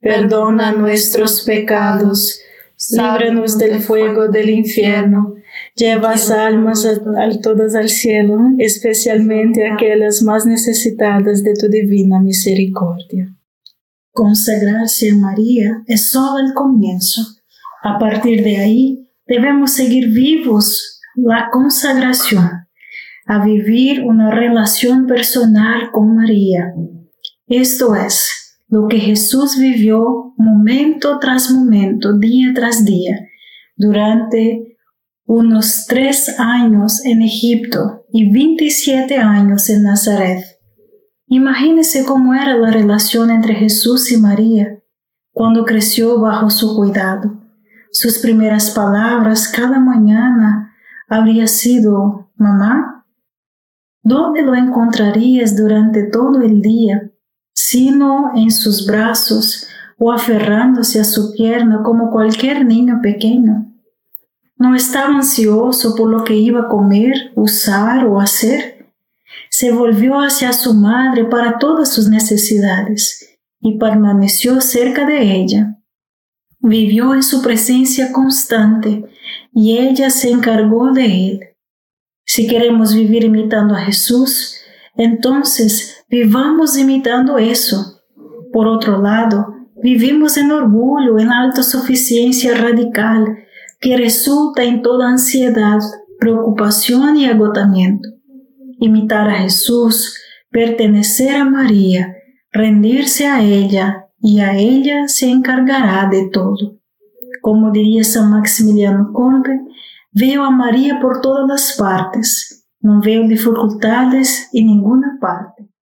perdona nuestros pecados, líbranos del fuego del infierno, lleva almas a, todas al cielo, especialmente aquellas más necesitadas de tu divina misericordia. Consagrarse a María es solo el comienzo. A partir de ahí, debemos seguir vivos la consagración, a vivir una relación personal con María. Esto es, lo que Jesús vivió momento tras momento, día tras día, durante unos tres años en Egipto y 27 años en Nazaret. Imagínese cómo era la relación entre Jesús y María cuando creció bajo su cuidado. Sus primeras palabras cada mañana habría sido, mamá, ¿dónde lo encontrarías durante todo el día? Sino en sus brazos o aferrándose a su pierna como cualquier niño pequeño. No estaba ansioso por lo que iba a comer, usar o hacer. Se volvió hacia su madre para todas sus necesidades y permaneció cerca de ella. Vivió en su presencia constante y ella se encargó de él. Si queremos vivir imitando a Jesús, entonces vivamos imitando eso. Por otro lado, vivimos en orgullo, en autosuficiencia radical, que resulta en toda ansiedad, preocupación y agotamiento. Imitar a Jesús, pertenecer a María, rendirse a ella y a ella se encargará de todo. Como diría San Maximiliano Kolbe, veo a María por todas las partes, no veo dificultades en ninguna parte.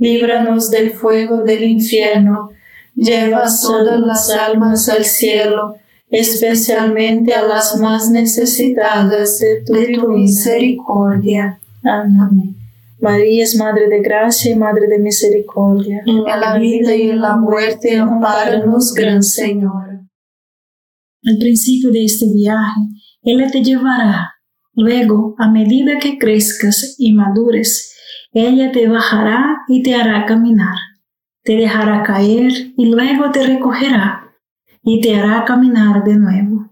líbranos del fuego del infierno, lleva todas las almas al cielo especialmente a las más necesitadas de tu, misericordia. Amén. María es Madre de Gracia y Madre de Misericordia. En la vida y en la muerte, amparanos, Gran Señor. Al principio de este viaje, Él te llevará. Luego, a medida que crezcas y madures, ella te bajará y te hará caminar. Te dejará caer y luego te recogerá y te hará caminar de nuevo.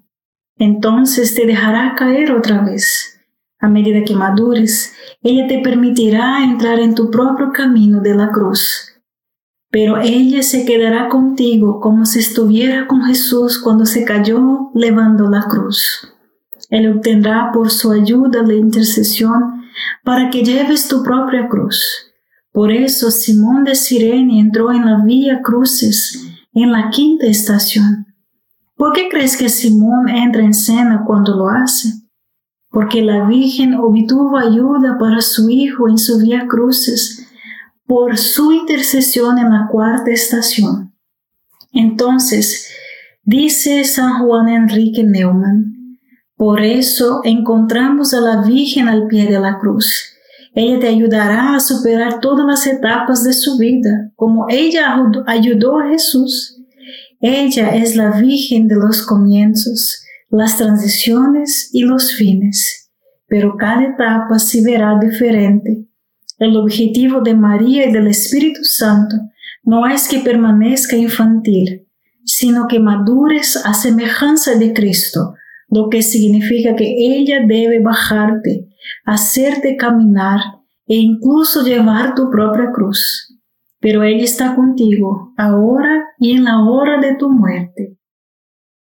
Entonces te dejará caer otra vez. A medida que madures, ella te permitirá entrar en tu propio camino de la cruz. Pero ella se quedará contigo como si estuviera con Jesús cuando se cayó levando la cruz. Él obtendrá por su ayuda la intercesión para que lleves tu propia cruz. Por eso Simón de Sirene entró en la vía cruces en la quinta estación. ¿Por qué crees que Simón entra en cena cuando lo hace? Porque la Virgen obtuvo ayuda para su hijo en su vía cruces por su intercesión en la cuarta estación. Entonces, dice San Juan Enrique Neumann, por eso encontramos a la Virgen al pie de la cruz. Ella te ayudará a superar todas las etapas de su vida, como ella ayudó a Jesús. Ella es la Virgen de los comienzos, las transiciones y los fines, pero cada etapa se verá diferente. El objetivo de María y del Espíritu Santo no es que permanezca infantil, sino que madures a semejanza de Cristo, lo que significa que ella debe bajarte, hacerte caminar e incluso llevar tu propia cruz. Pero ella está contigo ahora y en la hora de tu muerte.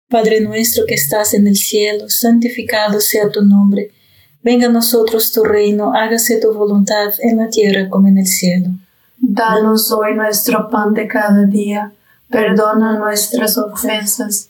Padre nuestro que estás en el cielo, santificado sea tu nombre. Venga a nosotros tu reino, hágase tu voluntad en la tierra como en el cielo. Danos hoy nuestro pan de cada día, perdona nuestras ofensas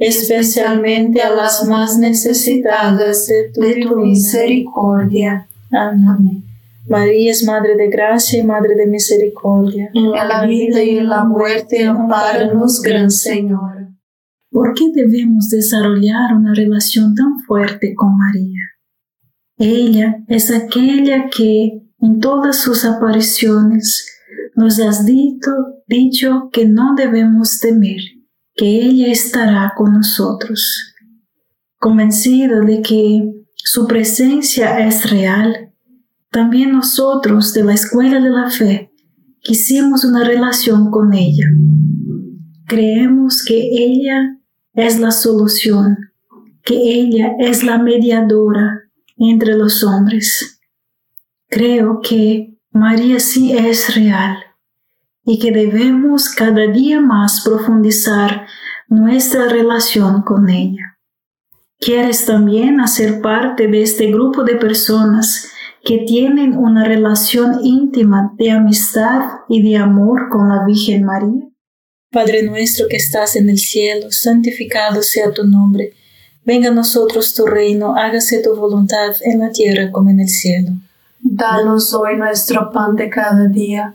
especialmente a las más necesitadas de tu, misericordia. Amén. María es Madre de Gracia y Madre de Misericordia. En la vida y en la muerte, amparanos, Gran Señora. ¿Por qué debemos desarrollar una relación tan fuerte con María? Ella es aquella que en todas sus apariciones nos has dicho, dicho que no debemos temer, que ella estará con nosotros. Convencida de que su presencia es real, también nosotros de la Escuela de la Fe quisimos una relación con ella. Creemos que ella es la solución, que ella es la mediadora entre los hombres. Creo que María sí es real y que debemos cada día más profundizar nuestra relación con ella. ¿Quieres también hacer parte de este grupo de personas que tienen una relación íntima de amistad y de amor con la Virgen María? Padre nuestro que estás en el cielo, santificado sea tu nombre Venga a nosotros tu reino, hágase tu voluntad en la tierra como en el cielo. Danos hoy nuestro pan de cada día,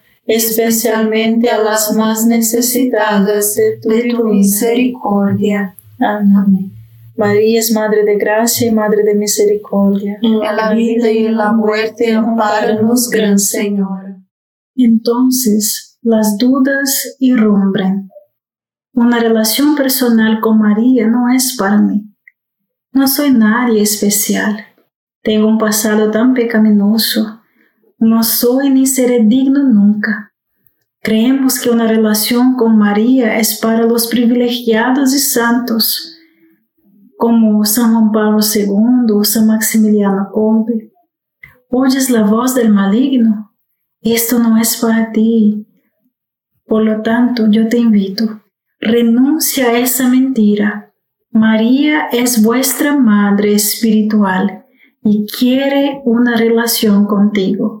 especialmente a las más necesitadas de tu, misericordia. Amén. María es Madre de Gracia y Madre de Misericordia. En la vida y en la muerte, amparanos, Gran Señor. Entonces, las dudas irrumpen. Una relación personal con María no es para mí. No soy nadie especial. Tengo un pasado tan pecaminoso no soy ni seré digno nunca. Creemos que una relación con María es para los privilegiados y santos, como San Juan Pablo II o San Maximiliano Kolbe. ¿Oyes la voz del maligno? Esto no es para ti. Por lo tanto, yo te invito, renuncia a esa mentira. María es vuestra madre espiritual y quiere una relación contigo.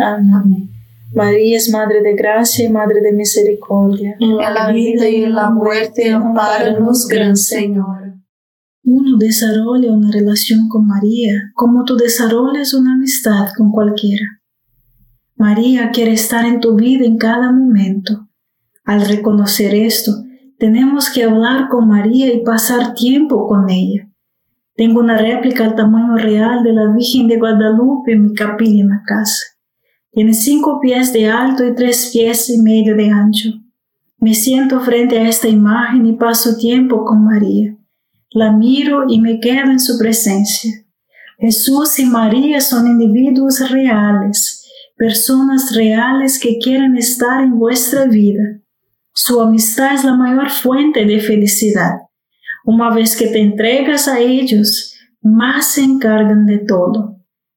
Amén. María es Madre de Gracia y Madre de Misericordia. En la vida y en la muerte, amparanos, Gran Señor. Uno desarrolla una relación con María como tú desarrollas una amistad con cualquiera. María quiere estar en tu vida en cada momento. Al reconocer esto, tenemos que hablar con María y pasar tiempo con ella. Tengo una réplica al tamaño real de la Virgen de Guadalupe en mi capilla en la casa. Tiene cinco pies de alto y tres pies y medio de ancho. Me siento frente a esta imagen y paso tiempo con María. La miro y me quedo en su presencia. Jesús y María son individuos reales, personas reales que quieren estar en vuestra vida. Su amistad es la mayor fuente de felicidad. Una vez que te entregas a ellos, más se encargan de todo.